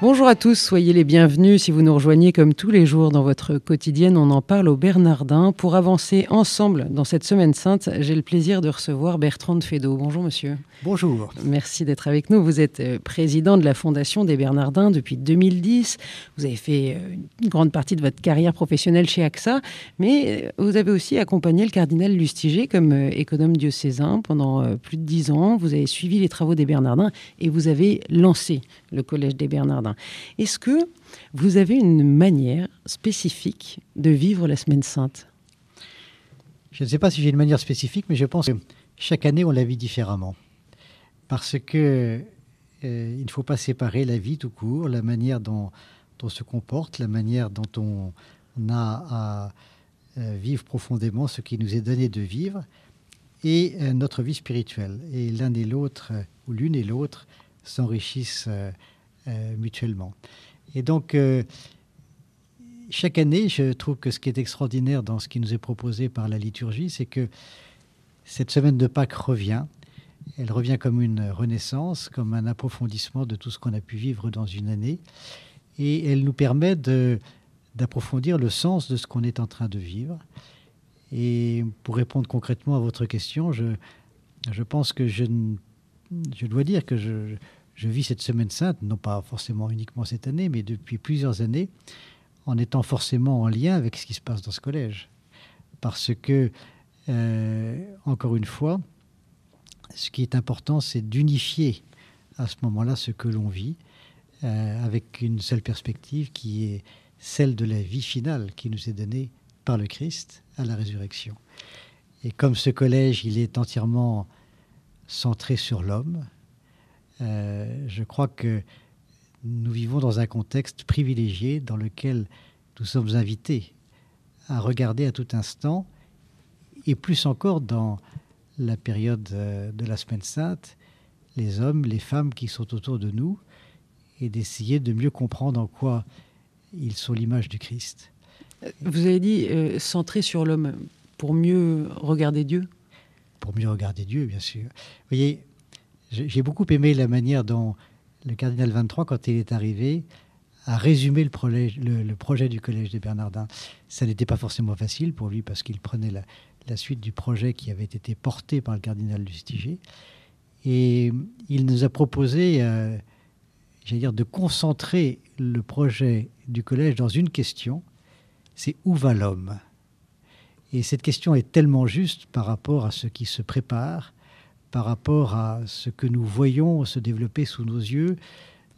Bonjour à tous, soyez les bienvenus si vous nous rejoignez comme tous les jours dans votre quotidienne. On en parle au Bernardin. Pour avancer ensemble dans cette semaine sainte, j'ai le plaisir de recevoir Bertrand de Fédot. Bonjour monsieur. Bonjour. Merci d'être avec nous. Vous êtes euh, président de la Fondation des Bernardins depuis 2010. Vous avez fait euh, une grande partie de votre carrière professionnelle chez AXA, mais euh, vous avez aussi accompagné le cardinal Lustiger comme économe diocésain pendant plus de dix ans. Vous avez suivi les travaux des Bernardins et vous avez lancé le Collège des Bernardins. Est-ce que vous avez une manière spécifique de vivre la Semaine Sainte? Je ne sais pas si j'ai une manière spécifique, mais je pense que chaque année, on la vit différemment. Parce que euh, il ne faut pas séparer la vie tout court, la manière dont, on se comporte, la manière dont on, a à euh, vivre profondément ce qui nous est donné de vivre, et euh, notre vie spirituelle. Et l'un et l'autre, ou l'une et l'autre, s'enrichissent mutuellement. Et donc, chaque année, je trouve que ce qui est extraordinaire dans ce qui nous est proposé par la liturgie, c'est que cette semaine de Pâques revient elle revient comme une renaissance, comme un approfondissement de tout ce qu'on a pu vivre dans une année. Et elle nous permet d'approfondir le sens de ce qu'on est en train de vivre. Et pour répondre concrètement à votre question, je, je pense que je, je dois dire que je, je vis cette semaine sainte, non pas forcément uniquement cette année, mais depuis plusieurs années, en étant forcément en lien avec ce qui se passe dans ce collège. Parce que, euh, encore une fois, ce qui est important, c'est d'unifier à ce moment-là ce que l'on vit euh, avec une seule perspective qui est celle de la vie finale qui nous est donnée par le Christ à la résurrection. Et comme ce collège, il est entièrement centré sur l'homme, je crois que nous vivons dans un contexte privilégié dans lequel nous sommes invités à regarder à tout instant, et plus encore dans la période euh, de la semaine sainte, les hommes, les femmes qui sont autour de nous, et d'essayer de mieux comprendre en quoi ils sont l'image du Christ. Vous avez dit euh, centré sur l'homme pour mieux regarder Dieu? Pour mieux regarder Dieu, bien sûr. Vous voyez, j'ai beaucoup aimé la manière dont le cardinal 23, quand il est arrivé, a résumé le, projet, du Collège des Bernardins. Ça n'était pas forcément facile pour lui parce qu'il prenait la, la suite du projet qui avait été porté par le cardinal Lustiger. Et il nous a proposé, euh, j'allais dire, de concentrer le projet du collège dans une question, c'est où va l'homme? Et cette question est tellement juste par rapport à ce qui se prépare, par rapport à ce que nous voyons se développer sous nos yeux,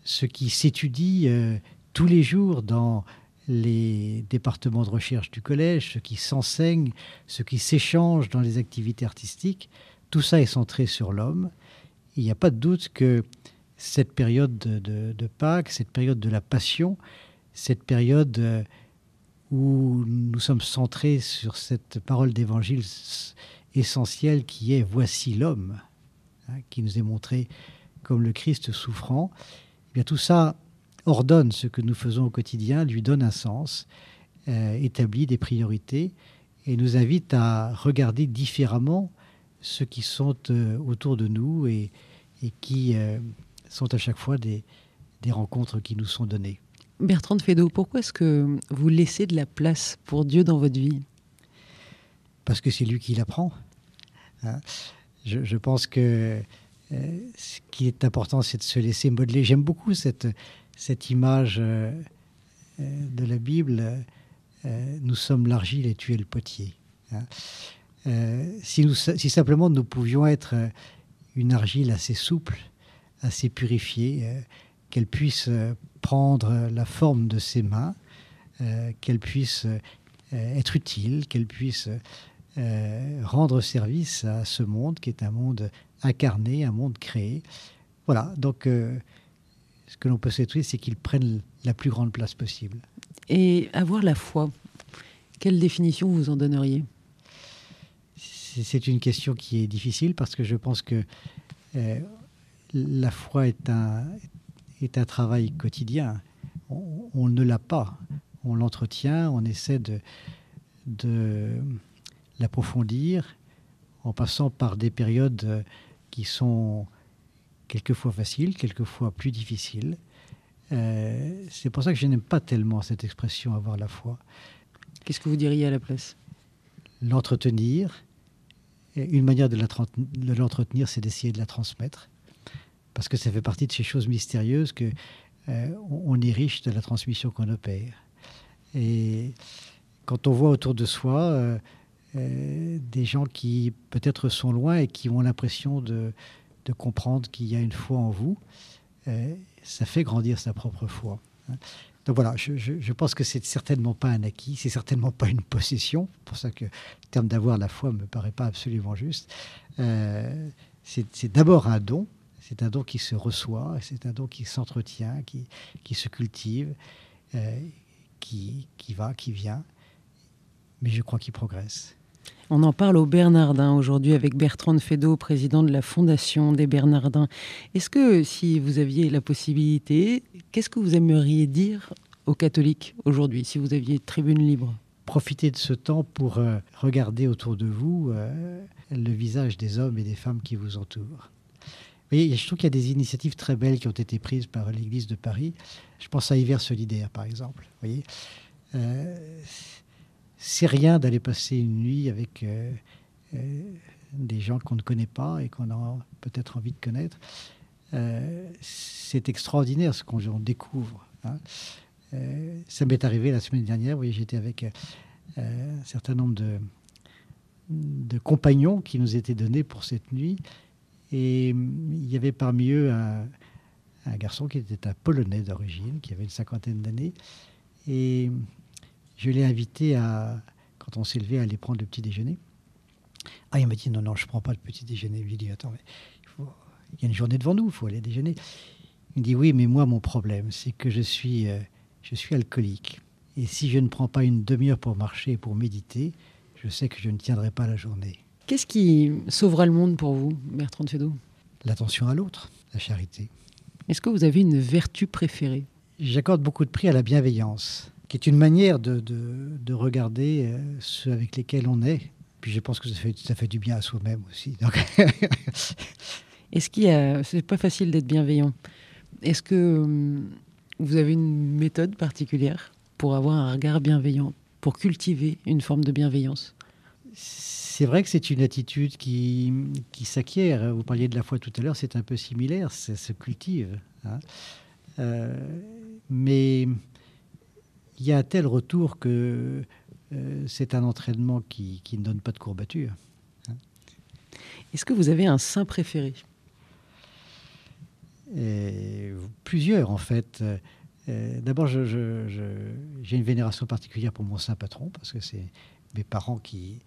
ce qui s'étudie euh, tous les jours dans les départements de recherche du collège, ce qui s'enseigne, ce qui s'échange dans les activités artistiques, tout ça est centré sur l'homme. Il n'y a pas de doute que cette période de, Pâques, cette période de la Passion, cette période euh, où nous sommes centrés sur cette parole d'évangile essentielle qui est Voici l'homme, hein, qui nous est montré comme le Christ souffrant, eh bien tout ça ordonne ce que nous faisons au quotidien, lui donne un sens, euh, établit des priorités et nous invite à regarder différemment ceux qui sont euh, autour de nous et, qui euh, sont à chaque fois des, rencontres qui nous sont données. Bertrand de Fédot, pourquoi est-ce que vous laissez de la place pour Dieu dans votre vie? Parce que c'est lui qui l'apprend. Hein. je, pense que ce qui est important, c'est de se laisser modeler. J'aime beaucoup cette, cette image euh, euh, de la Bible, euh, nous sommes l'argile et tu es le potier. Hein. si, nous, si simplement nous pouvions être une argile assez souple, assez purifiée, qu'elle puisse prendre la forme de ses mains, qu'elle puisse être utile, qu'elle puisse rendre service à ce monde qui est un monde incarné, un monde créé. Voilà, donc ce que l'on peut souhaiter, c'est qu'ils prennent la plus grande place possible. Et avoir la foi, quelle définition vous en donneriez? C'est une question qui est difficile parce que je pense que euh, la foi est un, est un travail quotidien. On, ne l'a pas. on l'entretient, on essaie de, de l'approfondir en passant par des périodes qui sont quelquefois faciles, quelquefois plus difficiles. Euh, c'est pour ça que je n'aime pas tellement cette expression avoir la foi. Qu'est-ce que vous diriez à la place L'entretenir. Une manière de l'entretenir, c'est d'essayer de la transmettre. Parce que ça fait partie de ces choses mystérieuses que euh, on est riche de la transmission qu'on opère. Et quand on voit autour de soi euh, euh, des gens qui peut-être sont loin et qui ont l'impression de, comprendre qu'il y a une foi en vous, ça fait grandir sa propre foi. Hein. Donc voilà, je, pense que c'est certainement pas un acquis, c'est certainement pas une possession. Pour ça que le terme d'avoir la foi me paraît pas absolument juste. c'est d'abord un don, c'est un don qui se reçoit, c'est un don qui s'entretient, qui, se cultive, euh, qui, va, qui vient, mais je crois qu'il progresse. On en parle au Bernardin aujourd'hui avec Bertrand Fédot, président de la Fondation des Bernardins. Est-ce que si vous aviez la possibilité, qu'est-ce que vous aimeriez dire aux catholiques aujourd'hui, si vous aviez tribune libre? Profitez de ce temps pour euh, regarder autour de vous euh, le visage des hommes et des femmes qui vous entourent je trouve qu'il y a des initiatives très belles qui ont été prises par l'Église de Paris. Je pense à Hiver solidaire, par exemple. Vous voyez, euh, c'est rien d'aller passer une nuit avec euh, euh, des gens qu'on ne connaît pas et qu'on a peut-être envie de connaître. c'est extraordinaire ce qu'on découvre. Hein. ça m'est arrivé la semaine dernière. Voyez, j'étais avec un certain nombre de, compagnons qui nous étaient donnés pour cette nuit. Et il y avait parmi eux un, garçon qui était un Polonais d'origine, qui avait une cinquantaine d'années. Et je l'ai invité à, quand on s'est levé, à aller prendre le petit déjeuner. Ah, il m'a dit non, non, je ne prends pas le petit déjeuner. Je lui ai dit attends, mais il, y a une journée devant nous, il faut aller déjeuner. Il me dit oui, mais moi, mon problème, c'est que je suis, euh, je suis alcoolique. Et si je ne prends pas une demi-heure pour marcher et pour méditer, je sais que je ne tiendrai pas la journée. Qu'est-ce qui sauvera le monde pour vous, Bertrand Fédot L'attention à l'autre, la charité. Est-ce que vous avez une vertu préférée? J'accorde beaucoup de prix à la bienveillance, qui est une manière de, de, regarder euh, ceux avec lesquels on est. Puis je pense que ça fait, ça fait du bien à soi-même aussi. Est-ce qu'il y a... C'est pas facile d'être bienveillant. Est-ce que hum, vous avez une méthode particulière pour avoir un regard bienveillant, pour cultiver une forme de bienveillance? C'est vrai que c'est une attitude qui, qui s'acquiert. Vous parliez de la foi tout à l'heure, c'est un peu similaire, ça se cultive. Hein. Euh, mais il y a un tel retour que euh, c'est un entraînement qui, qui, ne donne pas de courbature. Hein. Est-ce que vous avez un saint préféré? Plusieurs, en fait. Euh, d'abord, j'ai une vénération particulière pour mon saint patron, parce que c'est mes parents qui,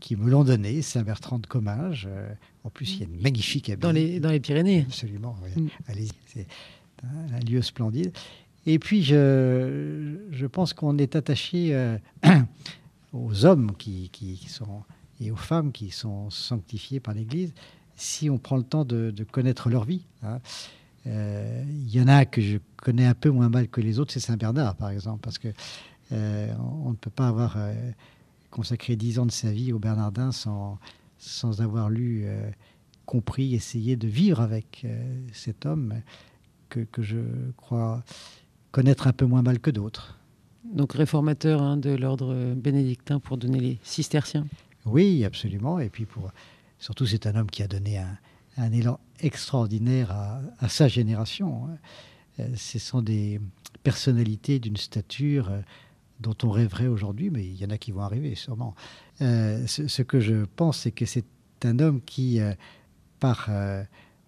qui me l'ont donné, Saint-Bertrand de Comminges. Euh, en plus, il y a une magnifique abbaye. Dans les, dans les Pyrénées. Absolument, mm. allez c'est un lieu splendide. Et puis, je, je pense qu'on est attaché euh, aux hommes qui, qui, sont, et aux femmes qui sont sanctifiés par l'Église si on prend le temps de, connaître leur vie. Hein. Euh, il y en a que je connais un peu moins mal que les autres, c'est Saint Bernard, par exemple, parce que on ne peut pas avoir consacré dix ans de sa vie au Bernardin sans, sans avoir lu, euh, compris, essayé de vivre avec euh, cet homme que, que, je crois connaître un peu moins mal que d'autres. Donc réformateur hein, de l'ordre bénédictin pour donner les cisterciens. Oui, absolument. Et puis pour surtout, c'est un homme qui a donné un, un élan extraordinaire à, à, sa génération. Hein. Euh, ce sont des personnalités d'une stature dont on rêverait aujourd'hui, mais il y en a qui vont arriver sûrement. Euh, ce, que je pense, c'est que c'est un homme qui, euh, par euh,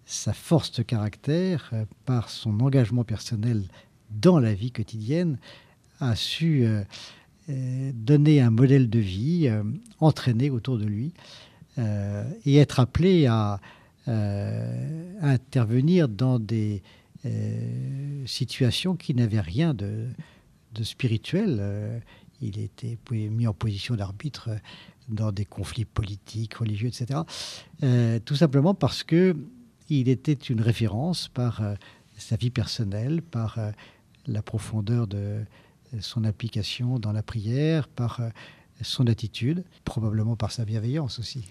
sa force de caractère, par son engagement personnel dans la vie quotidienne, a su donner un modèle de vie, entraîner autour de lui, et être appelé à, intervenir dans des situations qui n'avaient rien de, de spirituel. Euh, il était mis en position d'arbitre dans des conflits politiques, religieux, etc. Euh, tout simplement parce que il était une référence par euh, sa vie personnelle, par la profondeur de, son application dans la prière, par son attitude, probablement par sa bienveillance aussi.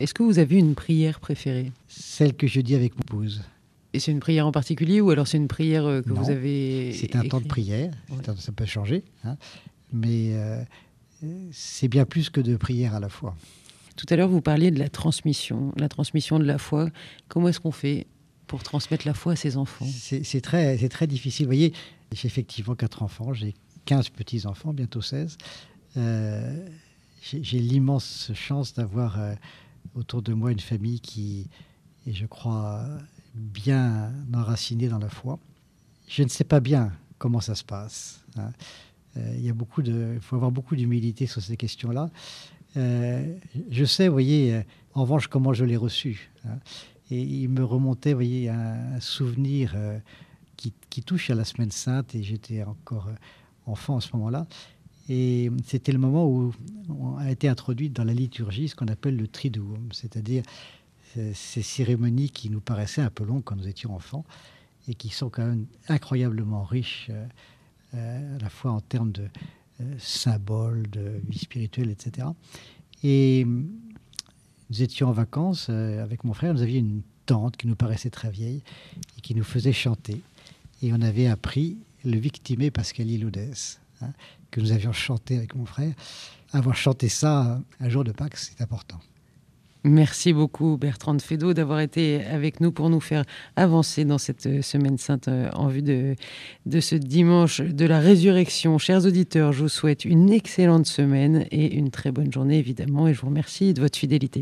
Est-ce que vous avez une prière préférée? Celle que je dis avec mon épouse. Et c'est une prière en particulier ou alors c'est une prière euh, que vous avez C'est un temps de prière, ça peut changer, hein. mais euh, c'est bien plus que de prière à la fois. Tout à l'heure, vous parliez de la transmission, la transmission de la foi. Comment est-ce qu'on fait pour transmettre la foi à ses enfants? C'est très, très difficile. Vous voyez, j'ai effectivement quatre enfants, j'ai 15 petits-enfants, bientôt 16. Euh, j'ai l'immense chance d'avoir autour de moi une famille qui est, je crois, bien enracinée dans la foi. Je ne sais pas bien comment ça se passe. Hein. Euh, il y a beaucoup de, faut avoir beaucoup d'humilité sur ces questions-là. Euh, je sais, vous voyez, euh, en revanche, comment je l'ai reçu. Hein. Et il me remontait, vous voyez, un, souvenir qui, touche à la Semaine Sainte, et j'étais encore enfant à ce moment-là. Et c'était le moment où a été introduite dans la liturgie ce qu'on appelle le triduum, c'est-à-dire ces cérémonies qui nous paraissaient un peu longues quand nous étions enfants et qui sont quand même incroyablement riches euh, euh, à la fois en termes de euh, symboles, de vie spirituelle, etc. Et nous étions en vacances avec mon frère, nous avions une tante qui nous paraissait très vieille et qui nous faisait chanter. Et on avait appris le victimé Pascali Loudès, hein, que nous avions chanté avec mon frère. Avoir chanté ça un jour de Pâques, c'est important. Merci beaucoup Bertrand Fédot d'avoir été avec nous pour nous faire avancer dans cette semaine sainte euh, en vue de, de ce dimanche de la résurrection. Chers auditeurs, je vous souhaite une excellente semaine et une très bonne journée évidemment et je vous remercie de votre fidélité.